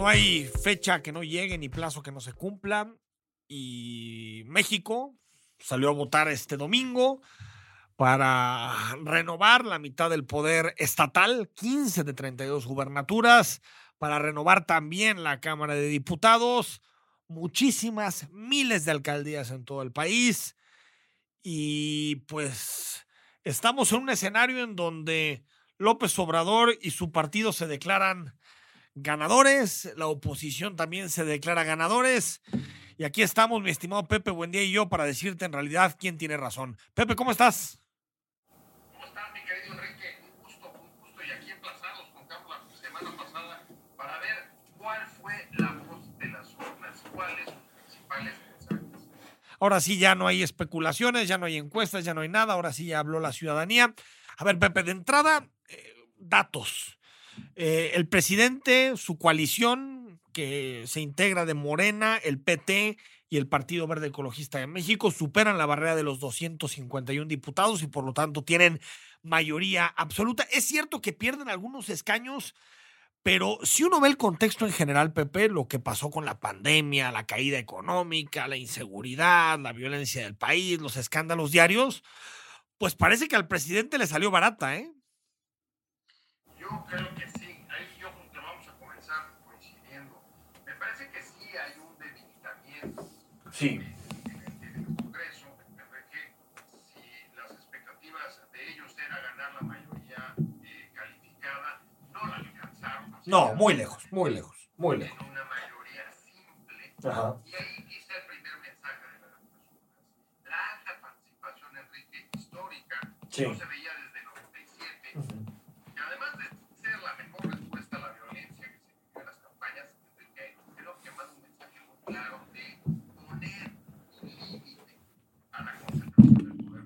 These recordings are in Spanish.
No hay fecha que no llegue ni plazo que no se cumpla. Y México salió a votar este domingo para renovar la mitad del poder estatal, 15 de 32 gubernaturas, para renovar también la Cámara de Diputados, muchísimas, miles de alcaldías en todo el país. Y pues estamos en un escenario en donde López Obrador y su partido se declaran ganadores, la oposición también se declara ganadores. Y aquí estamos, mi estimado Pepe Buendía y yo, para decirte en realidad quién tiene razón. Pepe, ¿cómo estás? ¿Cómo estás, mi querido Enrique? Un gusto, un gusto. Y aquí emplazados con Carlos la semana pasada para ver cuál fue la voz de las urnas, cuáles sus principales mensajes. Ahora sí ya no hay especulaciones, ya no hay encuestas, ya no hay nada, ahora sí ya habló la ciudadanía. A ver, Pepe, de entrada, eh, datos. Eh, el presidente, su coalición, que se integra de Morena, el PT y el Partido Verde Ecologista de México, superan la barrera de los 251 diputados y por lo tanto tienen mayoría absoluta. Es cierto que pierden algunos escaños, pero si uno ve el contexto en general, Pepe, lo que pasó con la pandemia, la caída económica, la inseguridad, la violencia del país, los escándalos diarios, pues parece que al presidente le salió barata, ¿eh? Yo creo que calificada, no muy lejos, muy lejos, muy lejos. una mayoría simple. Ajá. Y ahí quizá el primer mensaje de las urnas. La alta participación, Enrique, histórica, Sí. no se veía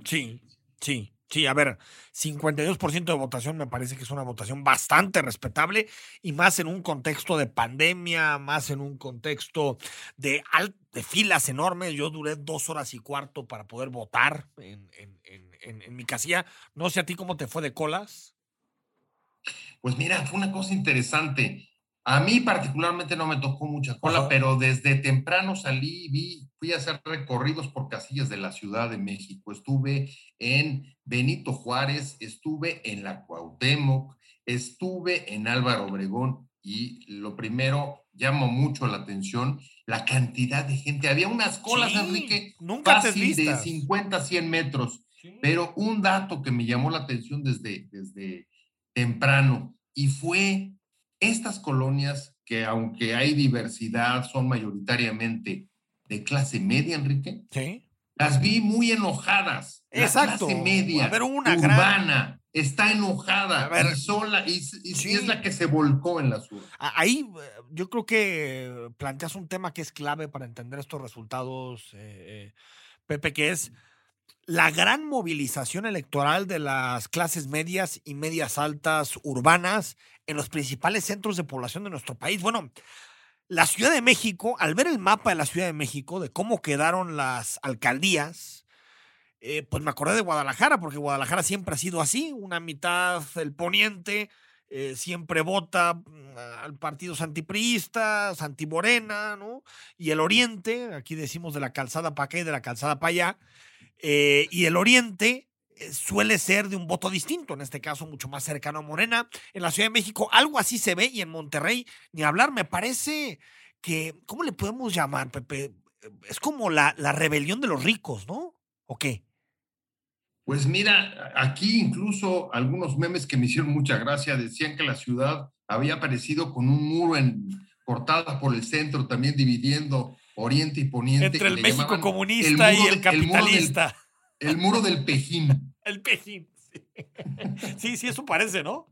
Sí, sí, sí. A ver, 52% de votación me parece que es una votación bastante respetable y más en un contexto de pandemia, más en un contexto de, al- de filas enormes. Yo duré dos horas y cuarto para poder votar en- en- en- en mi casilla. No sé a ti cómo te fue de colas. Pues mira, fue una cosa interesante. A mí particularmente no me tocó mucha cola, Ajá. pero desde temprano salí, vi, fui a hacer recorridos por casillas de la Ciudad de México. Estuve en Benito Juárez, estuve en la Cuauhtémoc, estuve en Álvaro Obregón y lo primero llama mucho la atención la cantidad de gente. Había unas colas, Sí, Enrique, nunca te fácil de listas. 50 a 100 metros. Pero un dato que me llamó la atención desde, desde temprano y fue estas colonias que aunque hay diversidad son mayoritariamente de clase media, Enrique, Sí. las vi muy enojadas. La Exacto. clase media, A ver, una gran- urbana, está enojada A ver, y sola y, y- y sí. es la que se volcó en la sur. Ahí eh, yo creo que planteas un tema que es clave para entender estos resultados, eh, eh, Pepe, que es la gran movilización electoral de las clases medias y medias altas urbanas en los principales centros de población de nuestro país. Bueno, la Ciudad de México, al ver el mapa de la Ciudad de México, de cómo quedaron las alcaldías, eh, pues me acordé de Guadalajara, porque Guadalajara siempre ha sido así, una mitad el poniente, eh, siempre vota mm, al partido santipriista, santimorena, ¿no? Y el oriente, aquí decimos de la calzada para acá y de la calzada para allá, eh, y el oriente eh, suele ser de un voto distinto, en este caso mucho más cercano a Morena. En la Ciudad de México algo así se ve y en Monterrey ni hablar, me parece que, ¿cómo le podemos llamar, Pepe? Es como la, la rebelión de los ricos, ¿no? ¿O qué? Pues mira, aquí incluso algunos memes que me hicieron mucha gracia decían que la ciudad había aparecido con un muro en, cortada por el centro, también dividiendo Oriente y Poniente. Entre el México comunista y el de- muro del- capitalista. El muro del Pejín. El pejín. Sí. sí, sí, eso parece, ¿no?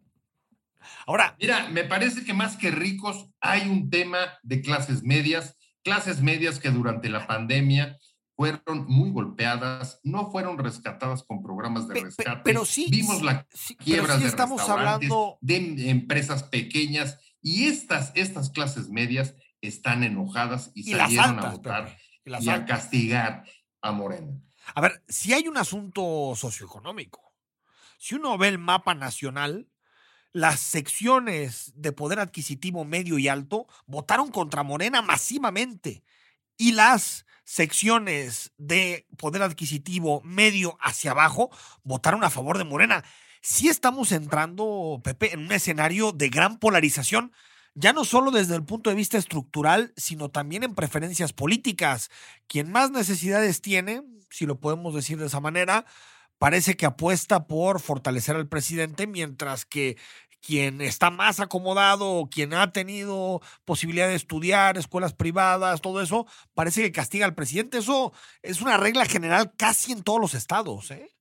Ahora, Mira, me parece que más que ricos hay un tema de clases medias clases medias que durante la pandemia fueron muy golpeadas, no fueron rescatadas con programas de rescate. pero sí, Vimos la sí, pero quiebras sí de estamos restaurantes, hablando de em- empresas pequeñas y estas, estas clases medias están enojadas y, salieron a votar y a castigar a Morena. A ver, si hay un asunto socioeconómico, si uno ve el mapa nacional, las secciones de poder adquisitivo medio y alto votaron contra Morena masivamente y las secciones de poder adquisitivo medio hacia abajo votaron a favor de Morena. Sí estamos entrando, Pepe, en un escenario de gran polarización, ya no solo desde el punto de vista estructural, sino también en preferencias políticas. Quien más necesidades tiene, si lo podemos decir de esa manera, parece que apuesta por fortalecer al presidente, mientras que quien está más acomodado, quien ha tenido posibilidad de estudiar, escuelas privadas, todo eso, parece que castiga al presidente. Eso es una regla general casi en todos los estados. ¿eh?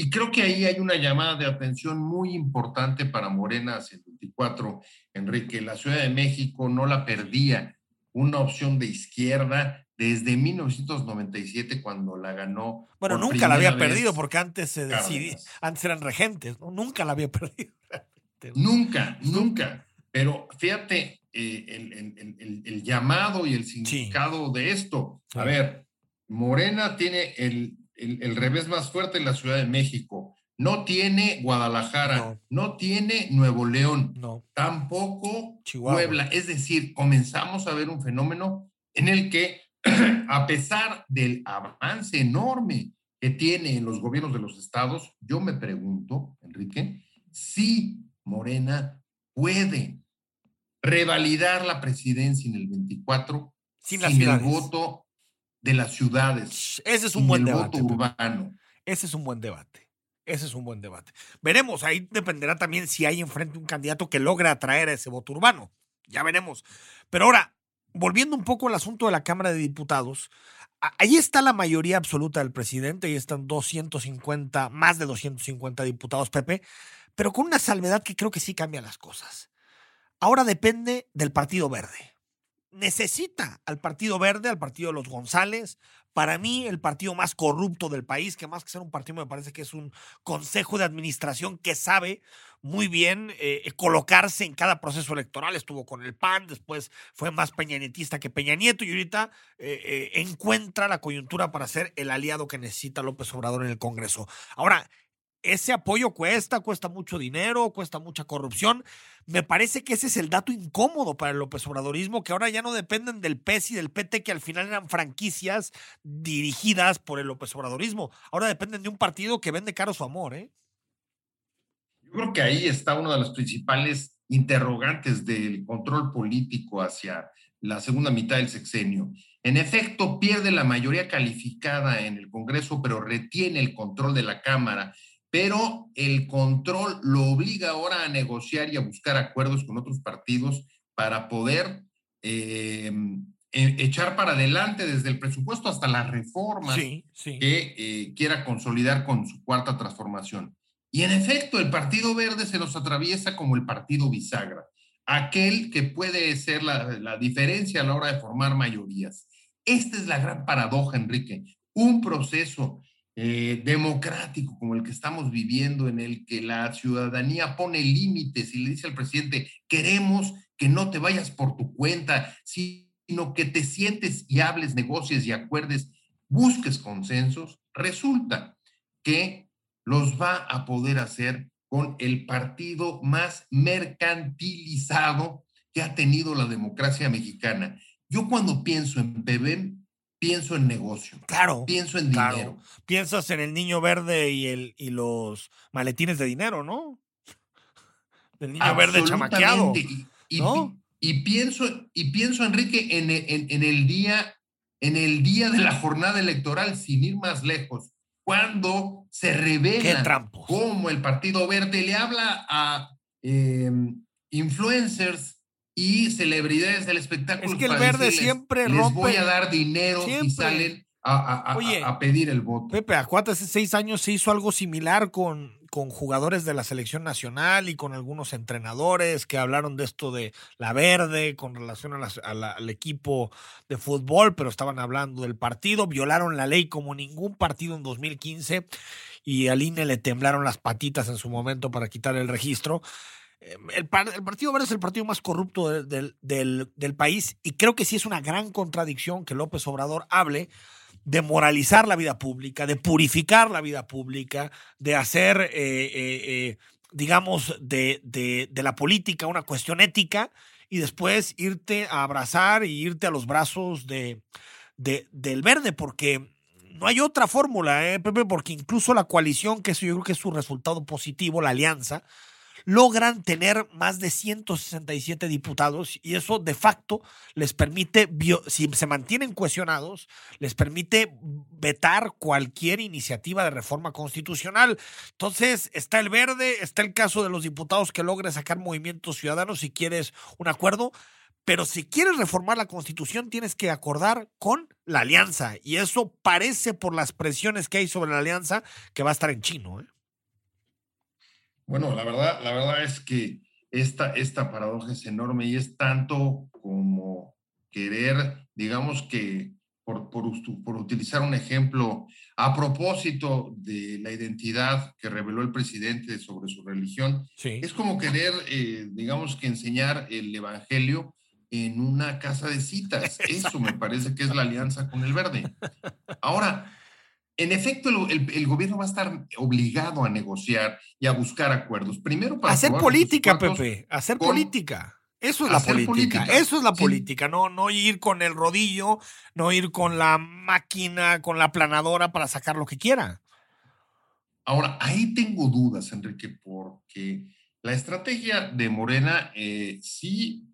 Y creo que ahí hay una llamada de atención muy importante para Morena hacia el 24, Enrique. La Ciudad de México no la perdía una opción de izquierda desde 1997 cuando la ganó. Bueno, nunca la había perdido porque antes se decidía, antes eran regentes, ¿no? Nunca la había perdido. Nunca, nunca. Pero fíjate eh, el, el- el- llamado y el significado de esto. A ver, Morena tiene el, el- el revés más fuerte en la Ciudad de México. No tiene Guadalajara, No. no, tiene Nuevo León, No, tampoco Chihuahua. Puebla. Es decir, comenzamos a ver un fenómeno en el que, a pesar del avance enorme que tiene en los gobiernos de los estados, yo me pregunto, Enrique, si Morena puede revalidar la presidencia en el 24 sin sin el voto de las ciudades, Ese es un buen debate. voto Pepe. urbano. Ese es un buen debate. Ese es un buen debate. Veremos, ahí dependerá también si hay enfrente un candidato que logre atraer a ese voto urbano. Ya veremos. Pero ahora, volviendo un poco al asunto de la Cámara de Diputados, ahí está la mayoría absoluta del presidente, ahí están 250, más de 250 diputados, Pepe, pero con una salvedad que creo que sí cambia las cosas. Ahora depende del Partido Verde. Necesita al Partido Verde, al Partido de los González, para mí, el partido más corrupto del país, que más que ser un partido me parece que es un consejo de administración que sabe muy bien eh, colocarse en cada proceso electoral. Estuvo con el PAN, después fue más peñanetista que Peña Nieto y ahorita eh, eh, encuentra la coyuntura para ser el aliado que necesita López Obrador en el Congreso. Ahora, ese apoyo cuesta, cuesta mucho dinero, cuesta mucha corrupción. Me parece que ese es el dato incómodo para el López Obradorismo, que ahora ya no dependen del PES y del PT, que al final eran franquicias dirigidas por el López Obradorismo. Ahora dependen de un partido que vende caro su amor, ¿eh? Yo creo que ahí está una de las principales interrogantes del control político hacia la segunda mitad del sexenio. En efecto, pierde la mayoría calificada en el Congreso, pero retiene el control de la Cámara. Pero el control lo obliga ahora a negociar y a buscar acuerdos con otros partidos para poder eh, e- echar para adelante desde el presupuesto hasta las reformas Sí, sí. que eh, quiera consolidar con su cuarta transformación. Y en efecto, el Partido Verde se nos atraviesa como el Partido Bisagra, aquel que puede ser la, la diferencia a la hora de formar mayorías. Esta es la gran paradoja, Enrique. Un proceso eh, democrático como el que estamos viviendo, en el que la ciudadanía pone límites y le dice al presidente, queremos que no te vayas por tu cuenta, sino que te sientes y hables, negocies y acuerdes, busques consensos, resulta que los va a poder hacer con el partido más mercantilizado que ha tenido la democracia mexicana. Yo cuando pienso en PBM, pienso en negocio, Claro. pienso en Claro. dinero. Piensas en el niño verde y, el, y los maletines de dinero, ¿no? Del niño verde chamaqueado. Y, y- ¿no? y pienso, y pienso, Enrique, en, en- en el día, en el día de la jornada electoral, sin ir más lejos, cuando se revela cómo el Partido Verde le habla a eh, influencers y celebridades del espectáculo. Es que el verde decirles, siempre les rompe- voy a dar dinero Siempre. y salen a, a- a- Oye, a pedir el voto. Pepe, acuérdate, hace seis años se hizo algo similar con, con jugadores de la selección nacional y con algunos entrenadores que hablaron de esto de la verde con relación a las- a la- al equipo de fútbol, pero estaban hablando del partido, violaron la ley como ningún partido en 2015 y al INE le temblaron las patitas en su momento para quitar el registro. El, el Partido Verde es el partido más corrupto de- del, país y creo que sí es una gran contradicción que López Obrador hable de moralizar la vida pública, de purificar la vida pública, de hacer, eh, eh, eh, digamos, de, de- la política una cuestión ética y después irte a abrazar y irte a los brazos de, de- del verde, porque no hay otra fórmula, ¿eh, Pepe? Porque incluso la coalición, que eso yo creo que es su resultado positivo, la alianza, logran tener más de 167 diputados y eso de facto les permite, si se mantienen cohesionados, les permite vetar cualquier iniciativa de reforma constitucional. Entonces, está el verde, está el caso de los diputados que logre sacar movimientos ciudadanos si quieres un acuerdo, pero si quieres reformar la constitución tienes que acordar con la alianza y eso parece por las presiones que hay sobre la alianza que va a estar en chino. ¿eh? Bueno, la verdad, la verdad es que esta, esta paradoja es enorme y es tanto como querer, digamos que, por, por, por utilizar un ejemplo, a propósito de la identidad que reveló el presidente sobre su religión, Sí. es como querer, eh, digamos que enseñar el evangelio en una casa de citas. Eso me parece que es la alianza con el verde. Ahora, en efecto, el, el- el gobierno va a estar obligado a negociar y a buscar acuerdos. Primero para Hacer política, Pepe, hacer con- política. Eso es la política. política, Eso es la sí. política. No, no ir con el rodillo, no ir con la máquina, con la planadora para sacar lo que quiera. Ahora, ahí tengo dudas, Enrique, porque la estrategia de Morena eh, sí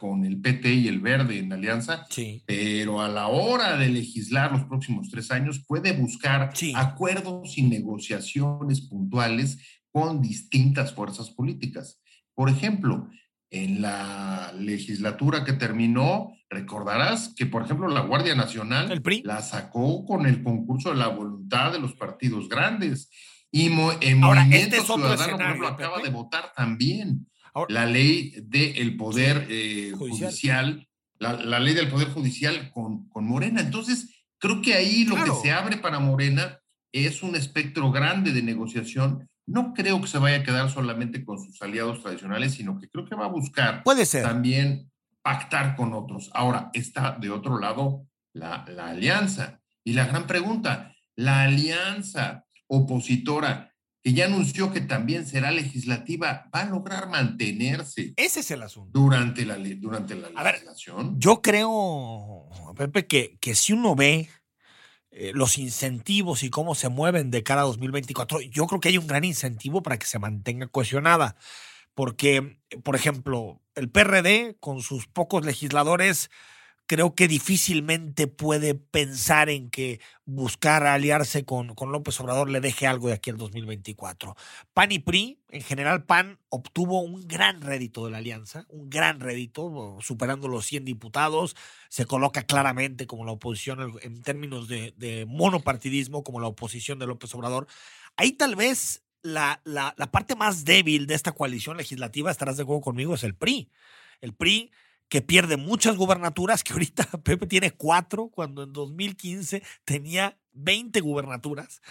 con el PT y el verde en alianza, Sí. pero a la hora de legislar los próximos tres años puede buscar Sí. acuerdos y negociaciones puntuales con distintas fuerzas políticas. Por ejemplo, en la legislatura que terminó, recordarás que, por ejemplo, la Guardia Nacional El PRI. la sacó con el concurso de la voluntad de los partidos grandes. Y en Ahora, Movimiento este es Ciudadano, por ejemplo, acaba de votar también la ley del poder eh, Judicial. judicial, la, la ley del poder judicial con, con Morena. Entonces, creo que ahí lo Claro. que se abre para Morena es un espectro grande de negociación. No creo que se vaya a quedar solamente con sus aliados tradicionales, sino que creo que va a buscar Puede ser. también pactar con otros. Ahora, está de otro lado la, la alianza. Y la gran pregunta, la alianza opositora que ya anunció que también será legislativa, ¿va a lograr mantenerse Ese es el asunto. durante la, durante la A ver, legislación? Yo creo, Pepe, que, que si uno ve eh, los incentivos y cómo se mueven de cara a 2024, yo creo que hay un gran incentivo para que se mantenga cohesionada. Porque, por ejemplo, el PRD, con sus pocos legisladores, creo que difícilmente puede pensar en que buscar aliarse con, con López Obrador le deje algo de aquí al 2024. PAN y PRI, en general PAN obtuvo un gran rédito de la alianza, un gran rédito, superando los 100 diputados, se coloca claramente como la oposición en- términos de, de monopartidismo, como la oposición de López Obrador. Ahí tal vez la, la, la parte más débil de esta coalición legislativa, estarás de acuerdo conmigo, es el PRI. El PRI que pierde muchas gubernaturas, que ahorita Pepe tiene cuatro, cuando en 2015 tenía 20 gubernaturas.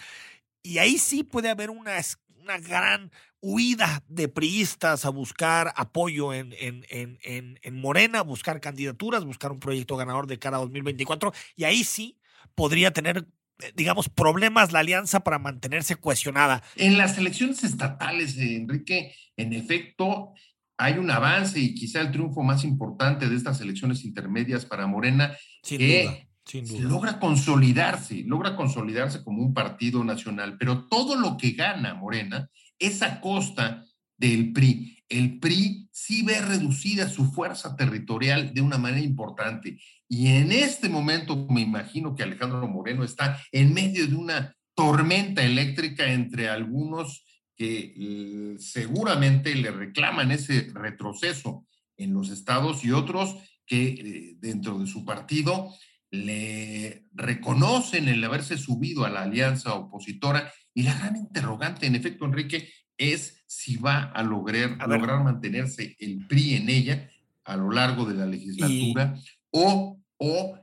Y ahí sí puede haber una, una gran huida de priistas a buscar apoyo en, en, en, en, en Morena, buscar candidaturas, buscar un proyecto ganador de cara a 2024. Y ahí sí podría tener, eh, digamos, problemas la alianza para mantenerse cohesionada. En las elecciones estatales, Enrique, en efecto, hay un avance y quizá el triunfo más importante de estas elecciones intermedias para Morena Sin ¿Qué? duda. Sin duda. logra consolidarse, logra consolidarse como un partido nacional, pero todo lo que gana Morena es a costa del PRI. El PRI sí ve reducida su fuerza territorial de una manera importante. Y en este momento me imagino que Alejandro Moreno está en medio de una tormenta eléctrica entre algunos que seguramente le reclaman ese retroceso en los estados y otros que eh, dentro de su partido le reconocen el haberse subido a la alianza opositora. Y la gran interrogante, en efecto, Enrique, es si va a lograr, A lograr mantenerse el PRI en ella a lo largo de la legislatura o, o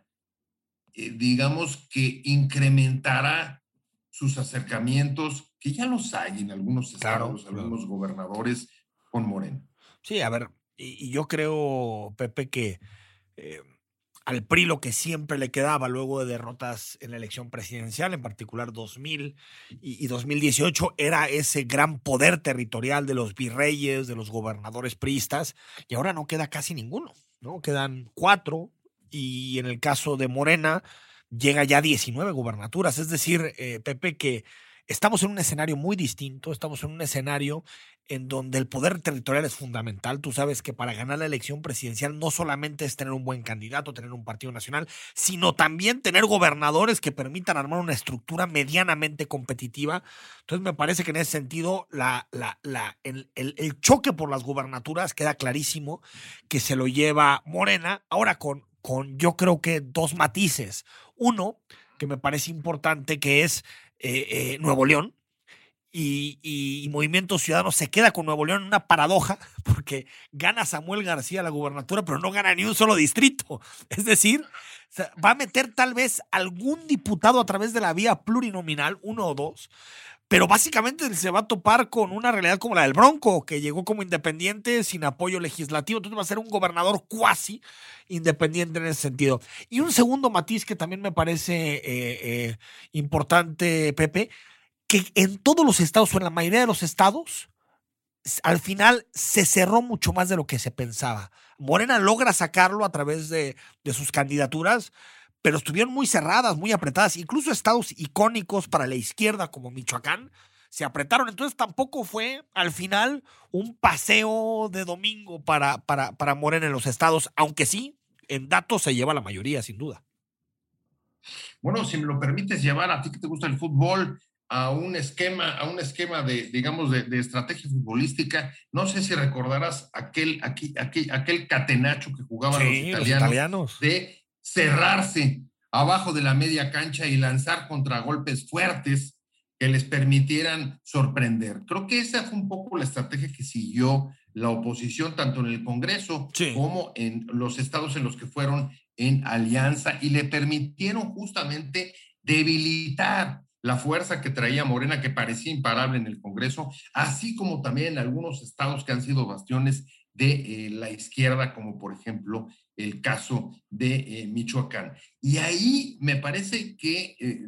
eh, digamos que incrementará sus acercamientos, que ya los hay en algunos estados, claro. algunos gobernadores con Moreno. Sí, a ver, y, y yo creo, Pepe, que eh, al PRI lo que siempre le quedaba luego de derrotas en la elección presidencial, en particular 2000 y, y 2018, era ese gran poder territorial de los virreyes, de los gobernadores priistas, y ahora no queda casi ninguno, ¿no? Quedan cuatro, y en el caso de Morena llega ya a 19 gubernaturas, es decir, eh, Pepe, que estamos en un escenario muy distinto, estamos en un escenario en donde el poder territorial es fundamental. Tú sabes que para ganar la elección presidencial no solamente es tener un buen candidato, tener un partido nacional, sino también tener gobernadores que permitan armar una estructura medianamente competitiva. Entonces me parece que en ese sentido el, el choque por las gubernaturas queda clarísimo que se lo lleva Morena. Ahora con, con yo creo que dos matices. Uno, que me parece importante, que es eh, eh, Nuevo León y, y, Movimiento Ciudadano se queda con Nuevo León en una paradoja porque gana Samuel García la gubernatura, pero no gana ni un solo distrito. Es decir, va a meter tal vez algún diputado a través de la vía plurinominal, uno o dos, pero básicamente se va a topar con una realidad como la del Bronco, que llegó como independiente sin apoyo legislativo, entonces va a ser un gobernador cuasi independiente en ese sentido. Y un segundo matiz que también me parece eh, eh, importante, Pepe, que en todos los estados o en la mayoría de los estados, al final se cerró mucho más de lo que se pensaba. Morena logra sacarlo a través de, de sus candidaturas, pero estuvieron muy cerradas, muy apretadas. Incluso estados icónicos para la izquierda como Michoacán se apretaron. Entonces tampoco fue al final un paseo de domingo para, para, para Morena en los estados, aunque sí, en datos se lleva la mayoría, sin duda. Bueno, si me lo permites llevar a ti que te gusta el fútbol, a un esquema, a un esquema de, digamos, de, de, estrategia futbolística. No sé si recordarás aquel, aquí, aquel, aquel catenacho que jugaban sí, los, italianos, los italianos de cerrarse abajo de la media cancha y lanzar contragolpes fuertes que les permitieran sorprender. Creo que esa fue un poco la estrategia que siguió la oposición, tanto en el Congreso sí. como en los estados en los que fueron en alianza y le permitieron justamente debilitar la fuerza que traía Morena, que parecía imparable en el Congreso, así como también en algunos estados que han sido bastiones de eh, la izquierda, como por ejemplo el caso de eh, Michoacán. Y ahí me parece que eh,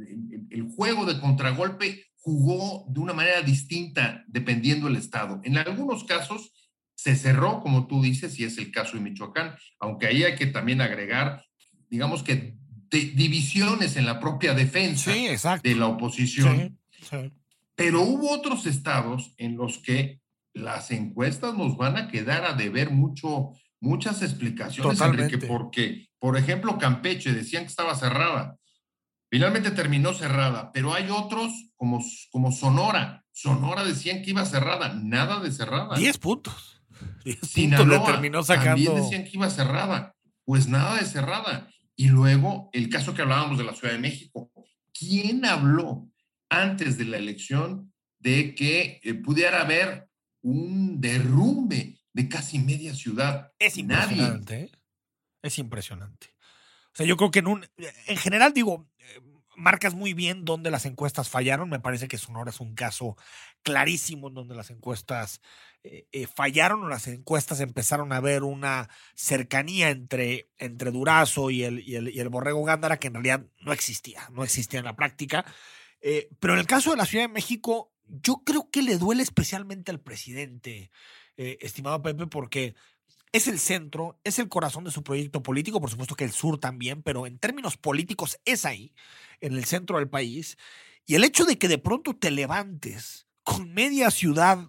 el, juego de contragolpe jugó de una manera distinta dependiendo del estado. En algunos casos se cerró, como tú dices, y es el caso de Michoacán, aunque ahí hay que también agregar, digamos que de divisiones en la propia defensa sí, de la oposición. Sí, sí. Pero hubo otros estados en los que las encuestas nos van a quedar a deber mucho, muchas explicaciones, Totalmente. Enrique, porque, por ejemplo, Campeche decían que estaba cerrada. Finalmente terminó cerrada, pero hay otros como, como Sonora. Sonora decían que iba cerrada, nada de cerrada. 10 puntos. 10 Sinaloa, puntos le terminó sacando. También decían que iba cerrada, pues nada de cerrada. Y luego el caso que hablábamos de la Ciudad de México. ¿Quién habló antes de la elección de que eh, pudiera haber un derrumbe de casi media ciudad? Es impresionante. ¿eh? Es impresionante. O sea, yo creo que en un. En general, digo, eh, marcas muy bien dónde las encuestas fallaron. Me parece que Sonora es un caso clarísimo en donde las encuestas eh, eh, fallaron o las encuestas empezaron a ver una cercanía entre, entre Durazo y el, y, el, y el Borrego Gándara que en realidad no existía, no existía en la práctica. Eh, pero en el caso de la Ciudad de México, yo creo que le duele especialmente al presidente, eh, estimado Pepe, porque es el centro, es el corazón de su proyecto político, por supuesto que el sur también, pero en términos políticos es ahí, en el centro del país. Y el hecho de que de pronto te levantes con media ciudad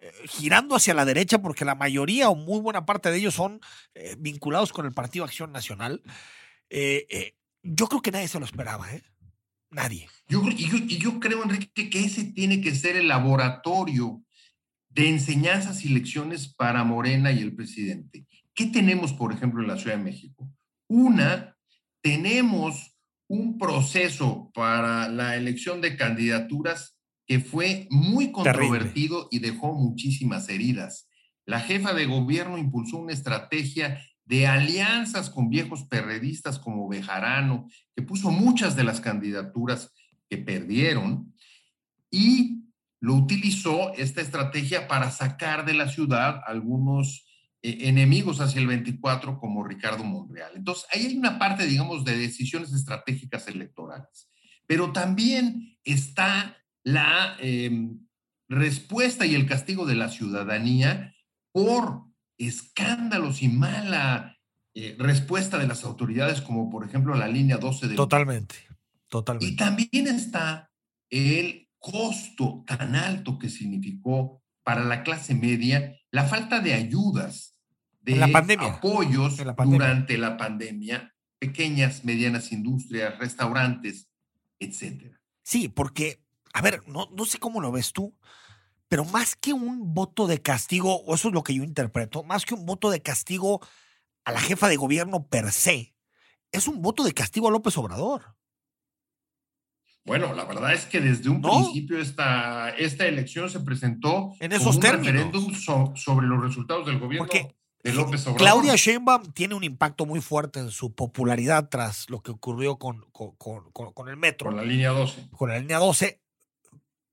eh, girando hacia la derecha, porque la mayoría o muy buena parte de ellos son eh, vinculados con el Partido Acción Nacional, yo creo que nadie se lo esperaba, ¿eh? Nadie. Yo, y yo creo, Enrique, que ese tiene que ser el laboratorio de enseñanzas y lecciones para Morena y el presidente. ¿Qué tenemos, por ejemplo, en la Ciudad de México? Una tenemos un proceso para la elección de candidaturas que fue muy controvertido y dejó muchísimas heridas. La jefa de gobierno impulsó una estrategia de alianzas con viejos perredistas como Bejarano, que puso muchas de las candidaturas que perdieron, y lo utilizó esta estrategia para sacar de la ciudad algunos eh, enemigos hacia el 24 como Ricardo Monreal. Entonces, ahí hay una parte, digamos, de decisiones estratégicas electorales, pero también está la em, respuesta y el castigo de la ciudadanía por escándalos y mala eh, respuesta de las autoridades, como por ejemplo la línea 12 de... Totalmente, totalmente. Y también está el costo tan alto que significó para la clase media la falta de ayudas, de la pandemia. apoyos En la pandemia. durante la pandemia, pequeñas, medianas industrias, restaurantes, etcétera. Sí, porque, a ver, no, no sé cómo lo ves tú, pero más que un voto de castigo, o eso es lo que yo interpreto, más que un voto de castigo a la jefa de gobierno per se, es un voto de castigo a López Obrador. Bueno, la verdad es que desde un ¿No? principio esta, esta elección se presentó En como esos un términos. referéndum so- sobre los resultados del gobierno Porque de López Obrador. Claudia Sheinbaum tiene un impacto muy fuerte en su popularidad tras lo que ocurrió con- con- con el metro, Con la línea 12. con la línea 12,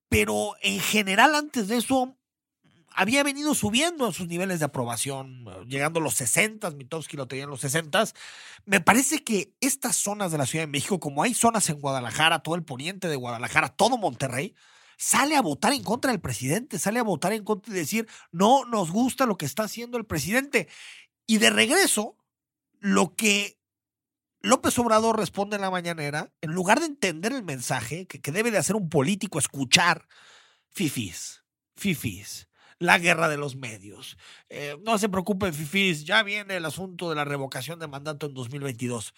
pero en general antes de eso había venido subiendo en sus niveles de aprobación, llegando a los 60, Mitowski lo tenía en los 60. Me parece que estas zonas de la Ciudad de México, como hay zonas en Guadalajara, todo el poniente de Guadalajara, todo Monterrey, sale a votar en contra del presidente, sale a votar en contra y decir, no nos gusta lo que está haciendo el presidente. Y de regreso, lo que López Obrador responde en la mañanera, en lugar de entender el mensaje que, que debe de hacer un político, escuchar, fifis, fifis, la guerra de los medios. Eh, no se preocupen, fifis, ya viene el asunto de la revocación de mandato en 2022.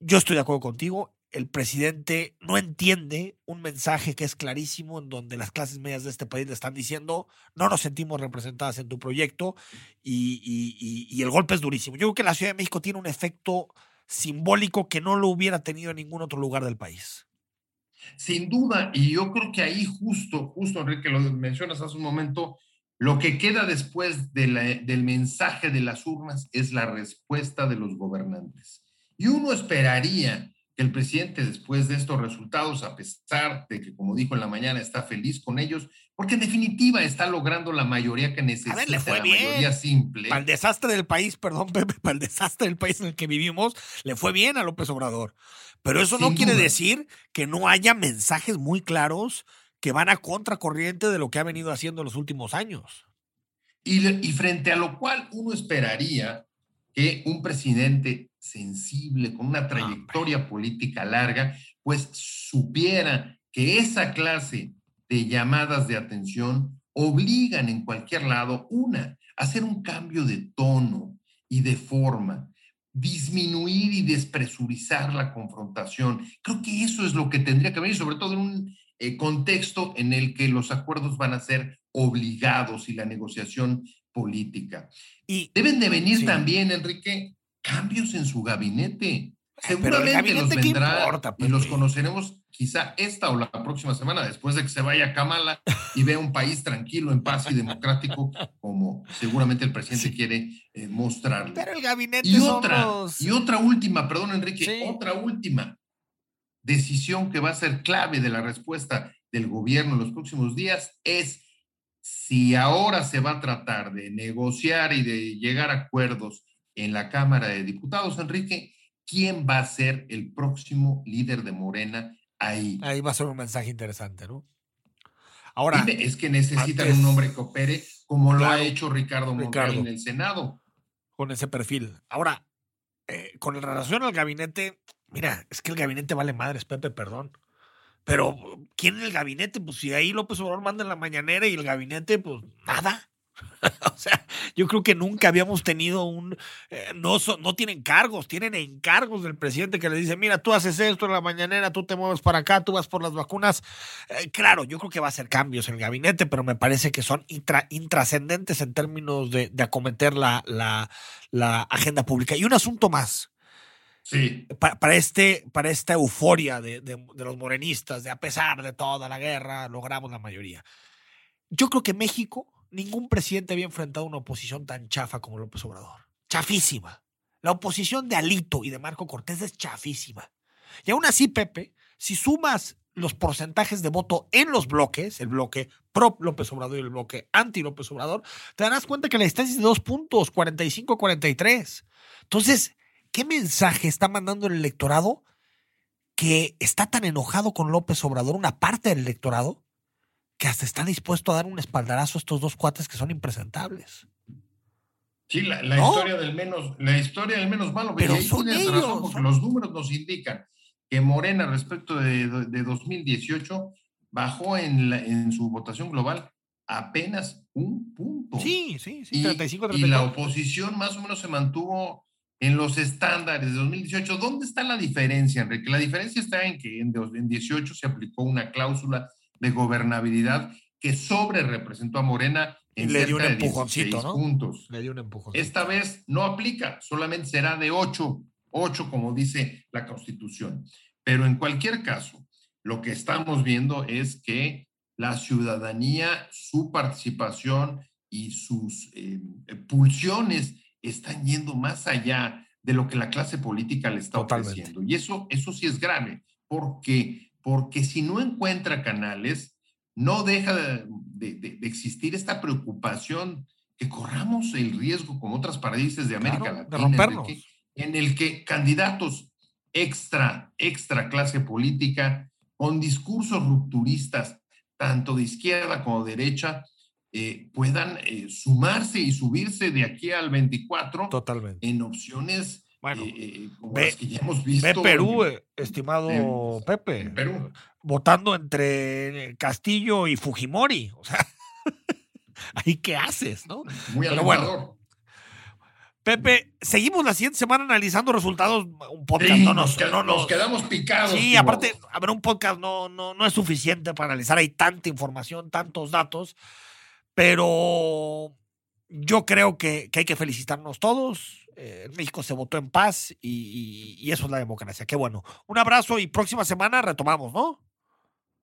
Yo estoy de acuerdo contigo. El presidente no entiende un mensaje que es clarísimo en donde las clases medias de este país le están diciendo no nos sentimos representadas en tu proyecto y, el golpe es durísimo. Yo creo que la Ciudad de México tiene un efecto simbólico que no lo hubiera tenido en ningún otro lugar del país. Sin duda, y yo creo que ahí justo, justo Enrique, lo mencionas hace un momento, lo que queda después de del mensaje de las urnas es la respuesta de los gobernantes. Y uno esperaría que el presidente, después de estos resultados, a pesar de que, como dijo en la mañana, está feliz con ellos, porque en definitiva está logrando la mayoría que necesita, le fue la bien. mayoría simple. Para el desastre del país, perdón, Pepe, para el desastre del país en el que vivimos, le fue bien a López Obrador. Pero eso no quiere duda. decir que no haya mensajes muy claros que van a contracorriente de lo que ha venido haciendo en los últimos años. Y frente a lo cual uno esperaría que un presidente sensible, con una trayectoria política larga, pues supiera que esa clase de llamadas de atención obligan en cualquier lado, una, a hacer un cambio de tono y de forma, disminuir y despresurizar la confrontación. Creo que eso es lo que tendría que venir, sobre todo en un eh, contexto en el que los acuerdos van a ser obligados y la negociación política. Y Deben de venir Sí. también, Enrique, cambios en su gabinete. Seguramente gabinete, los ¿qué vendrá importa, y los conoceremos quizá esta o la próxima semana, después de que se vaya Kamala y vea un país tranquilo, en paz y democrático, como seguramente el presidente Sí. quiere eh, mostrarle. pero el gabinete Y otra, y otra última, perdón Enrique, Sí. otra última decisión que va a ser clave de la respuesta del gobierno en los próximos días es si ahora se va a tratar de negociar y de llegar a acuerdos en la Cámara de Diputados, Enrique, ¿quién va a ser el próximo líder de Morena ahí? Ahí va a ser un mensaje interesante, ¿no? Ahora, Dime, es que necesitan antes- un hombre que opere como lo ha hecho Ricardo Monreal en el Senado. con ese perfil. Ahora, eh, con relación al gabinete, mira, es que el gabinete vale madres, Pepe, perdón. Pero, ¿quién en el gabinete? Pues si ahí López Obrador manda en la mañanera y el gabinete, pues nada. o sea, yo creo que nunca habíamos tenido un. eh, no, son- no tienen cargos, tienen encargos del presidente que le dice: Mira, tú haces esto en la mañanera, tú te mueves para acá, tú vas por las vacunas. Eh, claro, yo creo que va a hacer cambios en el gabinete, pero me parece que son intra- intrascendentes en términos de, de acometer la, la agenda pública. Y un asunto más. Sí. pa- para, este, para esta euforia de, de- de los morenistas, de a pesar de toda la guerra, logramos la mayoría. Yo creo que México, ningún presidente había enfrentado una oposición tan chafa como López Obrador. Chafísima. La oposición de Alito y de Marco Cortés es chafísima. Y aún así, Pepe, si sumas los porcentajes de voto en los bloques, el bloque pro López Obrador y el bloque anti López Obrador, te darás cuenta que la distancia es de dos puntos, 45-43. Entonces, ¿qué mensaje está mandando el electorado que está tan enojado con López Obrador, una parte del electorado, que hasta está dispuesto a dar un espaldarazo a estos dos cuates que son impresentables? Sí, la, la ¿No? historia del menos, la historia del menos malo. Pero son ellos, razón, porque son- los números nos indican que Morena respecto de, de 2018 bajó en, la- en su votación global apenas un punto. Sí, sí, sí, y, 35 y la 34. oposición más o menos se mantuvo en los estándares de 2018. ¿Dónde está la diferencia, Enrique? La diferencia está en que en 2018 se aplicó una cláusula de gobernabilidad que sobre representó a Morena en Y le dio un cerca de empujoncito, 16 ¿no? puntos. Le dio un empujón. Esta vez no aplica, solamente será de 8, 8 como dice la Constitución. Pero en cualquier caso, lo que estamos viendo es que la ciudadanía, su participación y sus eh, pulsiones están yendo más allá de lo que la clase política le está Totalmente. ofreciendo. Y eso, eso sí es grave, porque, porque si no encuentra canales, no deja de, de- de- de existir esta preocupación que corramos el riesgo con otras países de América Claro, de Latina, en el que candidatos extra, extra clase política, con discursos rupturistas, tanto de izquierda como de derecha, eh, puedan eh, sumarse y subirse de aquí al 24 Totalmente. en opciones Bueno, eh, eh, como ve- las que ya hemos visto. Ve Perú, en- estimado en- Pepe. en Perú. Votando entre Castillo y Fujimori. O sea, ahí qué haces, ¿no? Muy Pero bueno. Pepe, seguimos la siguiente semana analizando resultados. Un podcast Sí, no nos, nos, qued- no nos nos- quedamos picados. Sí, aparte, a ver, un podcast no, no, no es suficiente para analizar. Hay tanta información, tantos datos. Pero yo creo que, que hay que felicitarnos todos. Eh, México se votó en paz y, y- y eso es la democracia. Qué bueno. Un abrazo y próxima semana retomamos, ¿no?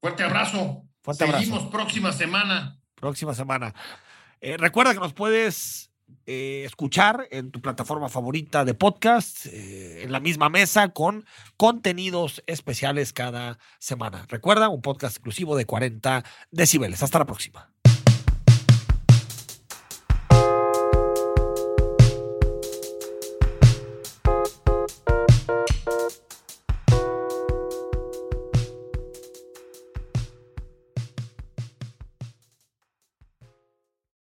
Fuerte abrazo. Fuerte abrazo. Seguimos próxima semana. Próxima semana. Eh, recuerda que nos puedes eh, escuchar en tu plataforma favorita de podcast, eh, en la misma mesa, con contenidos especiales cada semana. Recuerda, un podcast exclusivo de 40 decibeles. Hasta la próxima.